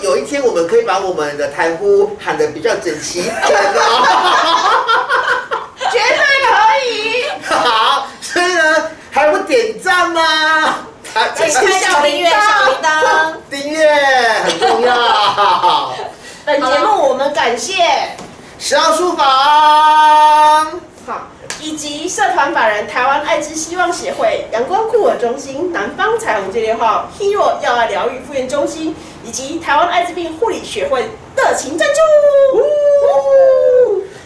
有一天我们可以把我们的台呼喊得比较整齐一点哦。绝对可以。好，所以呢，还不点赞吗？啊请开小订阅小铃铛。订阅很重要。本节目我们感谢十号书房，好，以及社团法人台湾爱之希望协会、阳光酷儿中心、南方彩虹接力号、Hero 药爱疗愈复原中心，以及台湾艾滋病护理学会热情赞助。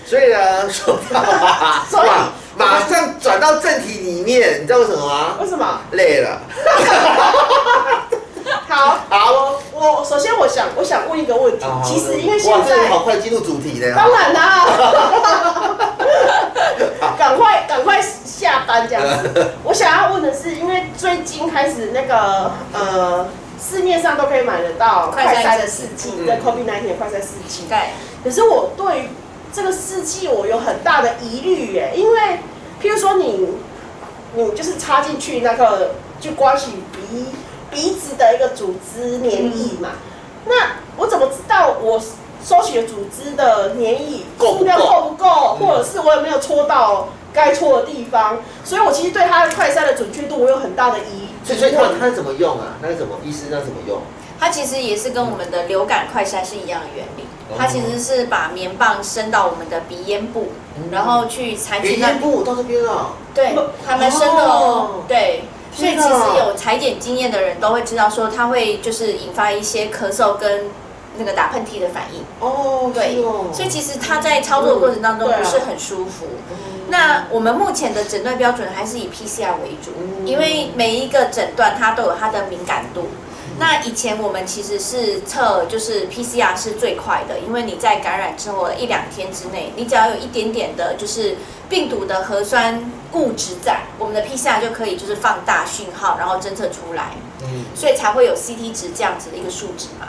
所以呢，说到啊，所以，马上转到正题里面，你知道为什么吗？为什么？累了。好，好，我首先我想我想问一个问题，啊其实因为现哇，这好快进入主题的。当然啦，赶快赶快下班这样子。我想要问的是，因为最近开始那个呃，市面上都可以买得到快筛的试试剂，嗯对 COVID 1 9的快筛试剂。对，可是我对于这个试剂我有很大的疑虑耶，因为譬如说你你就是插进去那个就刮起鼻鼻子的一个组织免疫嘛，那我怎么知道我收取的组织的黏液够不够数量够不够，嗯或者是我有没有戳到该戳的地方？所以我其实对它的快筛的准确度我有很大的疑所以所以它它怎么用啊？它是怎么医师那怎么用？它其实也是跟我们的流感快筛是一样的原理哦。它其实是把棉棒伸到我们的鼻咽部，然后去采取那鼻咽部到这边了。对，还蛮深的哦哦。对，所以其实有裁剪经验的人都会知道，说它会就是引发一些咳嗽跟那个打喷嚏的反应。哦，对哦，所以其实它在操作的过程当中不是很舒服。那我们目前的诊断标准还是以 PCR 为主，嗯因为每一个诊断它都有它的敏感度。那以前我们其实是测，就是 PCR 是最快的，因为你在感染之后的一两天之内，你只要有一点点的，就是病毒的核酸物质在，我们的 PCR 就可以就是放大讯号，然后侦测出来，嗯，所以才会有 CT 值这样子的一个数值嘛。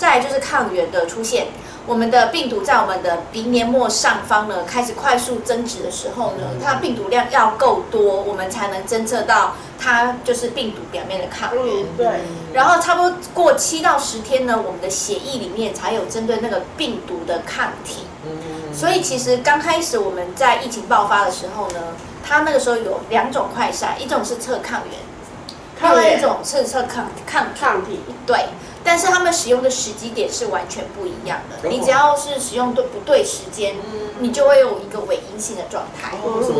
再来就是抗原的出现，我们的病毒在我们的鼻黏膜上方呢开始快速增殖的时候呢，它病毒量要够多，我们才能侦测到它就是病毒表面的抗原。嗯，对，然后差不多过七到十天呢，我们的血液里面才有针对那个病毒的抗体。嗯所以其实刚开始我们在疫情爆发的时候呢，它那个时候有两种快筛，一种是测抗原，另外一种是测抗抗体。抗体。对，但是他们使用的时机点是完全不一样的。哦。你只要是使用对不对时间，你就会有一个伪阴性的状态。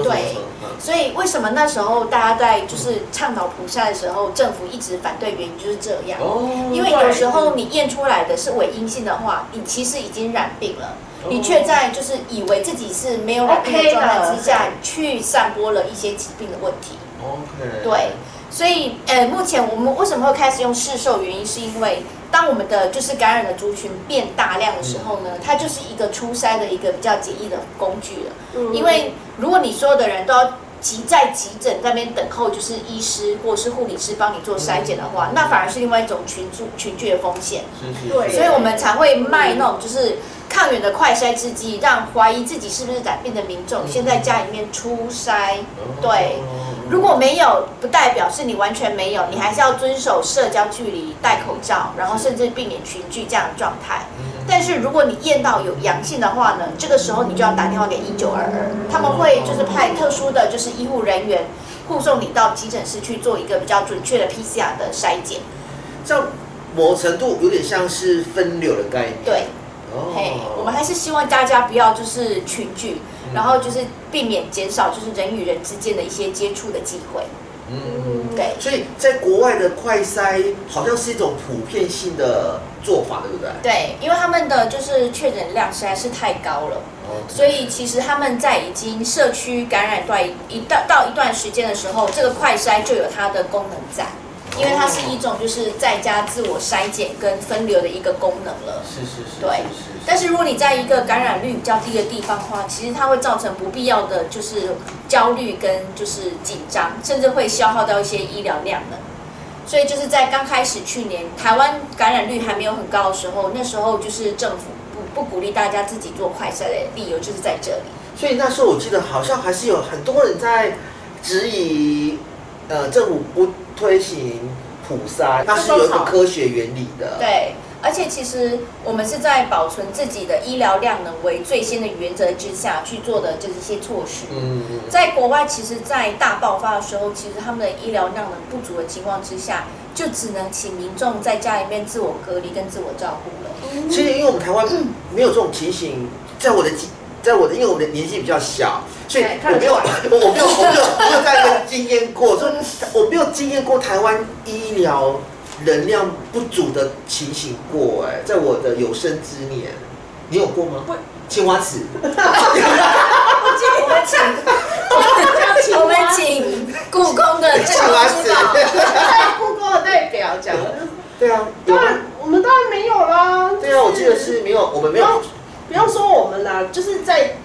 对。所以为什么那时候大家在就是倡导普筛的时候，政府一直反对，原因就是这样。哦因为有时候你验出来的是伪阴性的话，你其实已经染病了，你却在就是以为自己是没有染病的状态之下，去散播了一些疾病的问题。OK，对，所以呃，目前我们为什么会开始用市售？原因是因为当我们的就是感染的族群变大量的时候呢，它就是一个初筛的一个比较简易的工具了。嗯因为如果你所有的人都要急在急诊那边等候，就是医师或是护理师帮你做筛检的话，那反而是另外一种群聚群聚的风险。是是，对所以我们才会卖那种就是抗原的快筛制剂，让怀疑自己是不是染病的民众先在家里面初筛。对，如果没有，不代表是你完全没有，你还是要遵守社交距离、戴口罩，然后甚至避免群聚这样的状态。但是如果你验到有阳性的话呢，这个时候你就要打电话给一九二二，他们会就是派特殊的就是医护人员护送你到急诊室去做一个比较准确的 PCR 的筛检。这样某程度有点像是分流的概念。对，哦嘿，我们还是希望大家不要就是群聚，嗯然后就是避免减少就是人与人之间的一些接触的机会。嗯，对，所以在国外的快筛好像是一种普遍性的做法，对不对？对，因为他们的就是确诊量实在是太高了，哦所以其实他们在已经社区感染段一到到一段时间的时候，这个快筛就有它的功能在，因为它是一种就是在家自我筛检跟分流的一个功能了。是是是，对但是如果你在一个感染率比较低的地方的话，其实它会造成不必要的就是焦虑跟就是紧张，甚至会消耗到一些医疗量能。所以就是在刚开始去年台湾感染率还没有很高的时候，那时候就是政府不不鼓励大家自己做快筛的理由就是在这里。所以那时候我记得好像还是有很多人在质疑，呃，政府不推行普筛，它是有一个科学原理的。，对，而且其实我们是在保存自己的医疗量能为最先的原则之下去做的就是一些措施。嗯嗯在国外，其实，在大爆发的时候，其实他们的医疗量能不足的情况之下，就只能请民众在家里面自我隔离跟自我照顾了。其实因为我们台湾没有这种情形，在我的记，在我的因为我的年纪比较小，所以我没有出来 我没有我没有我没有在那个经验过，所以 我没有经验过台湾医疗能量不足的情形过。哎，在我的有生之年，你有过吗不？青花瓷，我们请，我们请故宫的青花瓷郑知道，在故宫的代表讲，对啊，当然我们当然没有啦。对啊，我记得是没有，我们没有。不要说我们啦，就是在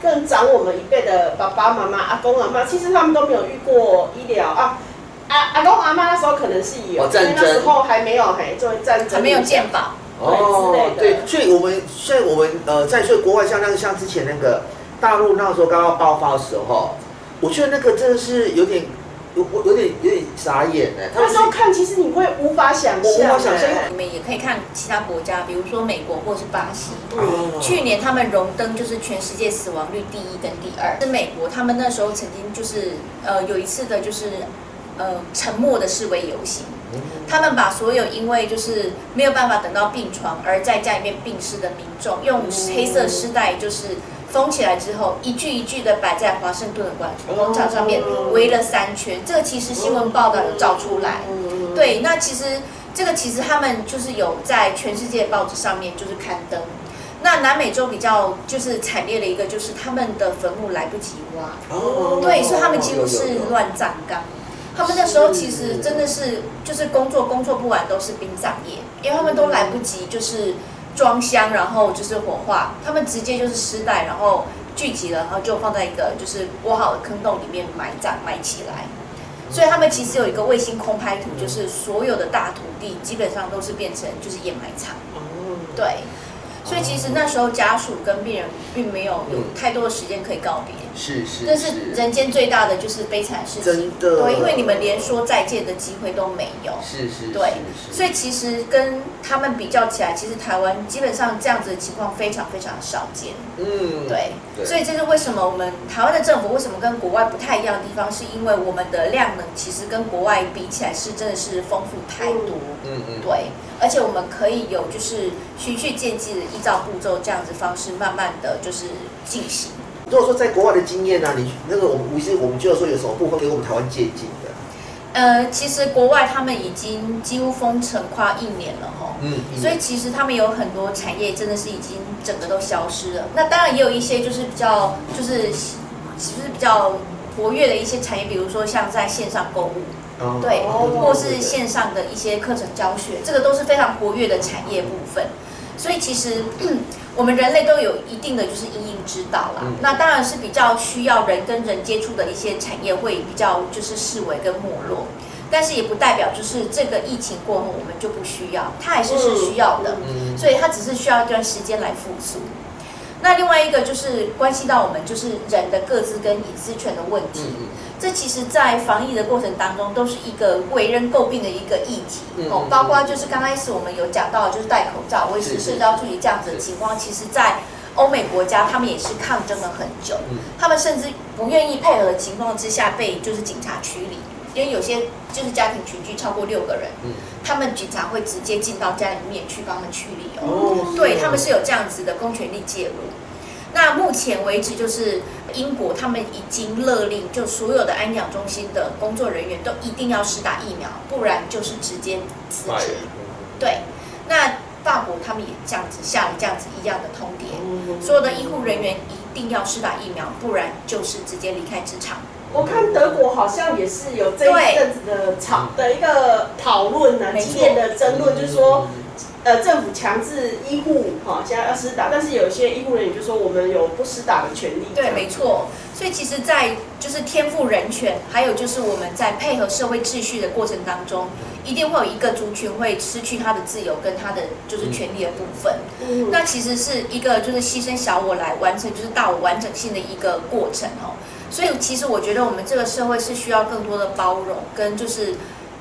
更长我们一辈的爸爸妈妈、阿公阿妈，其实他们都没有遇过医疗啊。阿阿公阿妈那时候可能是有，哦因为那时候还没有嘿，作为战争还没有健保。对之类的对，所以我们所以我们呃，在所以国外像那个像之前那个大陆那时候刚刚爆发的时候，我觉得那个真的是有点有我有点有点傻眼哎，他们是那时候看，其实你会无法想象，我无法想象哎你们也可以看其他国家，比如说美国或是巴西。哦去年他们荣登就是全世界死亡率第一跟第二。是美国，他们那时候曾经就是呃有一次的就是呃沉默的示威游行，他们把所有因为就是没有办法等到病床而在家里面病逝的民众，用黑色丝带就是封起来之后，一句一句的摆在华盛顿的广广场上面围了三圈。这个其实新闻报道有照出来。嗯，对，那其实这个其实他们就是有在全世界报纸上面就是刊登。那南美洲比较就是惨烈的一个，就是他们的坟墓来不及挖，哦对，所以他们几乎是乱葬岗。他们那时候其实真的是就是工作工作不完都是殡葬业，因为他们都来不及就是装箱，然后就是火化，他们直接就是尸袋，然后聚集了，然后就放在一个就是挖好的坑洞里面埋葬埋起来。所以他们其实有一个卫星空拍图，就是所有的大土地基本上都是变成就是掩埋场。哦对，所以其实那时候家属跟病人并没有有太多的时间可以告别。是是这是人间最大的就是悲惨的事情，真的。对，因为你们连说再见的机会都没有，是是对。所以其实跟他们比较起来，其实台湾基本上这样子的情况非常非常少见，嗯对，对。所以这是为什么我们台湾的政府为什么跟国外不太一样的地方，是因为我们的量能其实跟国外比起来是真的是丰富太多，嗯嗯对，而且我们可以有就是循序渐进的依照步骤这样子方式，慢慢的就是进行。如果说在国外的经验呢、你那个我们其实我们就要说有什么部分给我们台湾借鉴的？呃，其实国外他们已经几乎封城快一年了哈，嗯所以其实他们有很多产业真的是已经整个都消失了。那当然也有一些就是比较就是就是比较活跃的一些产业，比如说像在线上购物，哦对，哦或是线上的一些课程教学，这个都是非常活跃的产业部分。所以其实 我们人类都有一定的就是因应之道啦。嗯那当然是比较需要人跟人接触的一些产业会比较就是视为跟没落，但是也不代表就是这个疫情过后我们就不需要，它还是是需要的。嗯所以它只是需要一段时间来复苏。那另外一个就是关系到我们就是人的各自跟隐私权的问题，嗯这其实，在防疫的过程当中，都是一个为人诟病的一个议题。哦包括就是刚开始我们有讲到，就是戴口罩、维持是是社交距离这样子的情况，其实，在欧美国家，他们也是抗争了很久，嗯。他们甚至不愿意配合的情况之下，被就是警察驱离，因为有些就是家庭群聚超过六个人，嗯。他们警察会直接进到家里面去帮他们驱离哦。哦对他们是有这样子的公权力介入。那目前为止，就是英国他们已经勒令，就所有的安养中心的工作人员都一定要施打疫苗，不然就是直接辞快职。对，那法国他们也这样子下了这样子一样的通牒，所有的医护人员一定要施打疫苗，不然就是直接离开职场。我看德国好像也是有这对一阵子的吵的一个讨论呢，激烈的争论，就是说，呃，政府强制医护哈现在要施打，但是有些医护人员就说我们有不施打的权利。对，没错。所以其实，在就是天赋人权，还有就是我们在配合社会秩序的过程当中，一定会有一个族群会失去他的自由跟他的就是权利的部分。嗯那其实是一个就是牺牲小我来完成就是大我完整性的一个过程哦。所以其实我觉得我们这个社会是需要更多的包容，跟就是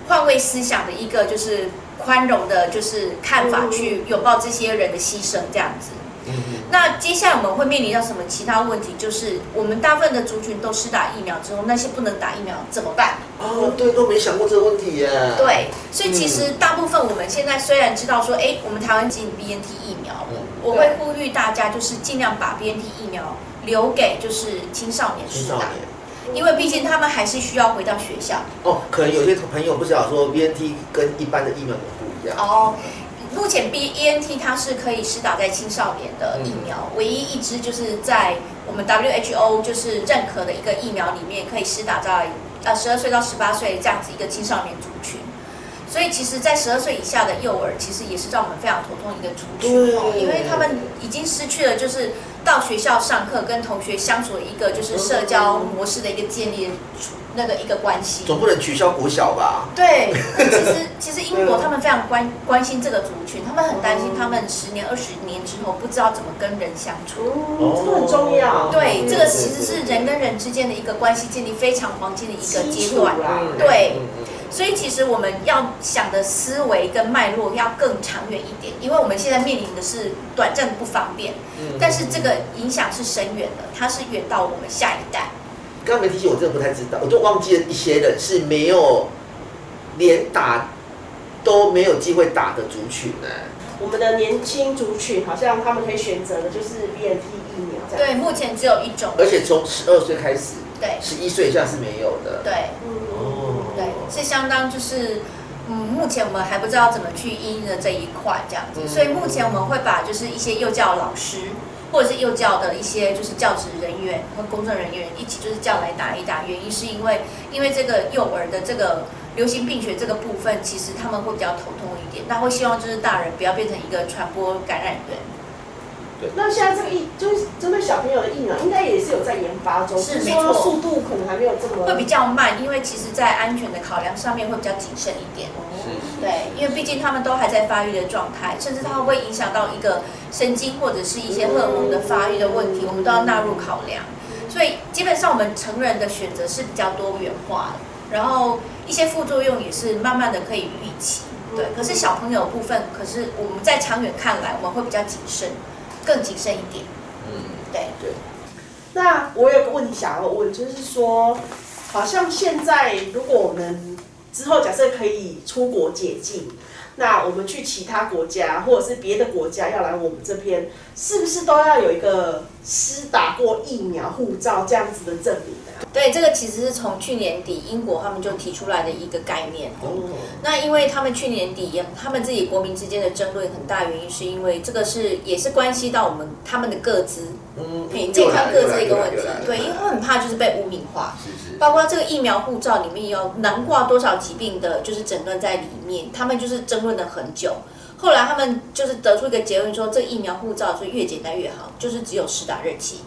换位思想的一个就是宽容的，就是看法去拥抱这些人的牺牲这样子。嗯那接下来我们会面临到什么其他问题？就是我们大部分的族群都施打疫苗之后，那些不能打疫苗怎么办？哦，对，都没想过这个问题耶。，对，所以其实大部分我们现在虽然知道说，哎，我们台湾进 BNT 疫苗我会呼吁大家就是尽量把 BNT 疫苗留给就是青少年施打，青少年。因为毕竟他们还是需要回到学校。哦，可能有些朋友不晓得说 BNT 跟一般的疫苗不一样。哦，目前 B E N T 它是可以施打在青少年的疫苗，唯一一支就是在我们 W H O 就是认可的一个疫苗里面可以施打在呃十二岁到十八岁这样子一个青少年族群。所以其实，在十二岁以下的幼儿，其实也是让我们非常头痛一个族群哦，因为他们已经失去了就是到学校上课跟同学相处的一个就是社交模式的一个建立那个一个关系。总不能取消国小吧？对，其实其实英国他们非常关关心这个族群，他们很担心他们十年、二十年之后不知道怎么跟人相处。哦，这个很重要。对，嗯这个其实是人跟人之间的一个关系建立非常黄金的一个阶段对嗯嗯所以其实我们要想的思维跟脉络要更长远一点，因为我们现在面临的是短暂的不方便，嗯但是这个影响是深远的，它是远到我们下一代。刚刚没提醒，我真的不太知道，我就忘记了一些人是没有连打都没有机会打的族群呢。我们的年轻族群好像他们可以选择的就是 BNT 疫苗这样。对，目前只有一种。而且从十二岁开始，对十一岁以下是没有的。对。嗯，对，是相当就是，嗯，目前我们还不知道怎么去应的这一块这样子，嗯所以目前我们会把就是一些幼教老师或者是幼教的一些就是教职人员和工作人员一起就是叫来打一打，原因是因为因为这个幼儿的这个流行病学这个部分，其实他们会比较头痛一点，那会希望就是大人不要变成一个传播感染源。那现在这个疫就是针对小朋友的疫苗，应该也是有在研发中，是是没错说速度可能还没有这么会比较慢，因为其实在安全的考量上面会比较谨慎一点。是对，因为毕竟他们都还在发育的状态，甚至它会影响到一个神经或者是一些荷尔蒙的发育的问题，我们都要纳入考量。所以基本上我们成人的选择是比较多元化的，然后一些副作用也是慢慢的可以预期。对，可是小朋友部分，可是我们在长远看来，我们会比较谨慎，更谨慎一点。嗯，对，对。那我有个问题想要问，就是说，好像现在如果我们之后假设可以出国解禁，那我们去其他国家或者是别的国家要来我们这边，是不是都要有一个施打过疫苗护照这样子的证明啊？对，这个其实是从去年底英国他们就提出来的一个概念。哦，那因为他们去年底，他们自己国民之间的争论很大，原因是因为这个是也是关系到我们他们的各资，嗯，健康各自的一个问题。对，因为很怕就是被污名化，是是。包括这个疫苗护照里面有囊括多少疾病的，就是诊断在里面，他们就是争论了很久。后来他们就是得出一个结论说，这个疫苗护照就越简单越好，就是只有施打日期。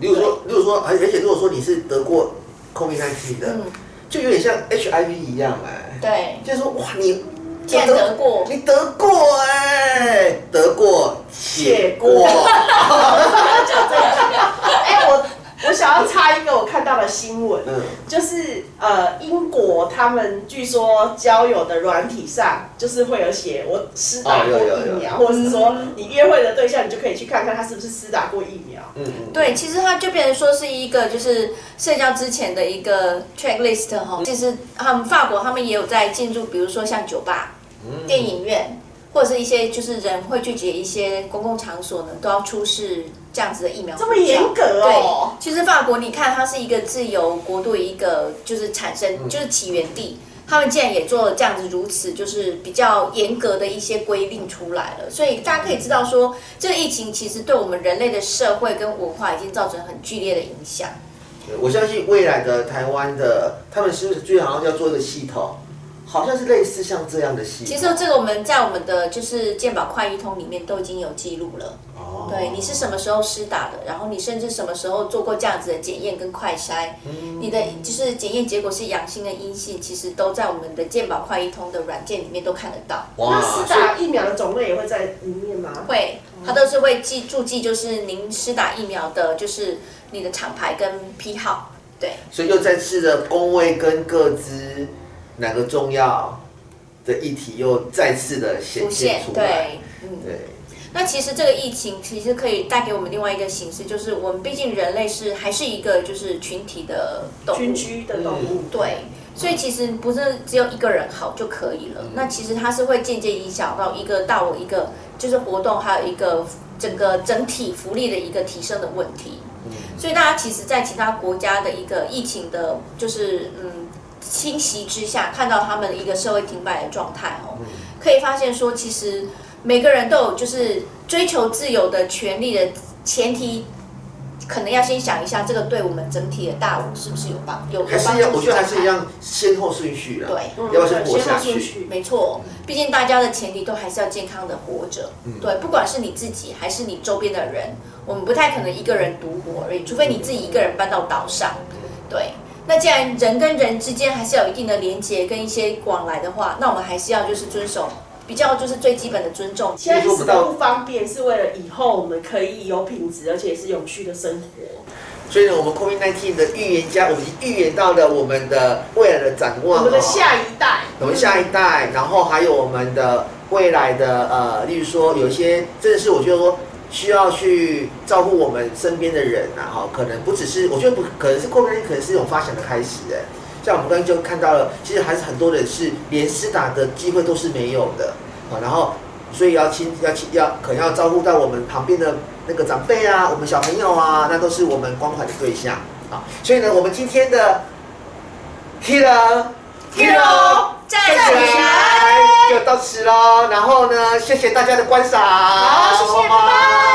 如说，例如说，而而且如果说你是得过 COVID-19 的，嗯，就有点像 HIV 一样哎、对，就是说哇，你既然得过，你得过哎、得过且过，我我想要插一个我看到的新闻，嗯，就是呃，英国他们据说交友的软体上，就是会有写我施打过哦有有有疫苗，或者是说你约会的对象，你就可以去看看他是不是施打过疫苗。嗯嗯，对，其实它就变成说是一个就是社交之前的一个 checklist 哈。其实他们法国他们也有在进入，比如说像酒吧、嗯电影院，或者是一些就是人会聚集的一些公共场所呢，都要出示这样子的疫苗。这么严格哦对，其实法国你看它是一个自由国度，一个就是产生嗯就是起源地。他们竟然也做了这样子如此就是比较严格的一些规定出来了，所以大家可以知道说，这个疫情其实对我们人类的社会跟文化已经造成很剧烈的影响。我相信未来的台湾的，他们是不是最好像要做一个系统，好像是类似像这样的系统。其实这个我们在我们的就是健保快医通里面都已经有记录了。哦对，你是什么时候施打的，然后你甚至什么时候做过这样子的检验跟快筛，嗯你的就是检验结果是阳性跟阴性，其实都在我们的健保快医通的软件里面都看得到。那施打疫苗的种类也会在里面吗？会，它都是会记注记，就是您施打疫苗的，就是你的厂牌跟批号。对，所以又再次的工位跟各资哪个重要的议题又再次的显现现出来。对，嗯。对，那其实这个疫情其实可以带给我们另外一个形式，就是我们毕竟人类是还是一个就是群体的动物，群居的动物，对，所以其实不是只有一个人好就可以了。那其实它是会间接影响到一个到我一个就是活动，还有一个整个整体福利的一个提升的问题。嗯所以大家其实，在其他国家的一个疫情的，就是嗯侵袭之下，看到他们的一个社会停摆的状态哦，可以发现说，其实每个人都有就是追求自由的权利的前提。可能要先想一下，这个对我们整体的大我是不是有帮有有还是？我觉得还是一样先后顺序啦。对，嗯要不要先活对下去？没错，毕竟大家的前提都还是要健康的活着。对，不管是你自己还是你周边的人，我们不太可能一个人独活而已，除非你自己一个人搬到岛上。对，那既然人跟人之间还是有一定的连接跟一些往来的话，那我们还是要就是遵守比较就是最基本的尊重。现在死的不方便，是为了以后我们可以有品质而且是有趣的生活。所以呢，我们 COVID-19 的预言家，我们已经预言到了我们的未来的展望、哦。我们的下一代，我们下一代，然后还有我们的未来的呃，例如说有一些真的是我觉得说需要去照顾我们身边的人啊、哈，可能不只是我觉得不可能是 COVID 可能是一种发想的开始哎，像我们刚刚就看到了，其实还是很多人是连施打的机会都是没有的啊，然后所以要亲要亲要可能要照顾到我们旁边的那个长辈啊，我们小朋友啊，那都是我们关怀的对象啊，所以呢，我们今天的 Killer Hero 站起来！就到此喽。然后呢，谢谢大家的观赏。好，谢谢，拜拜。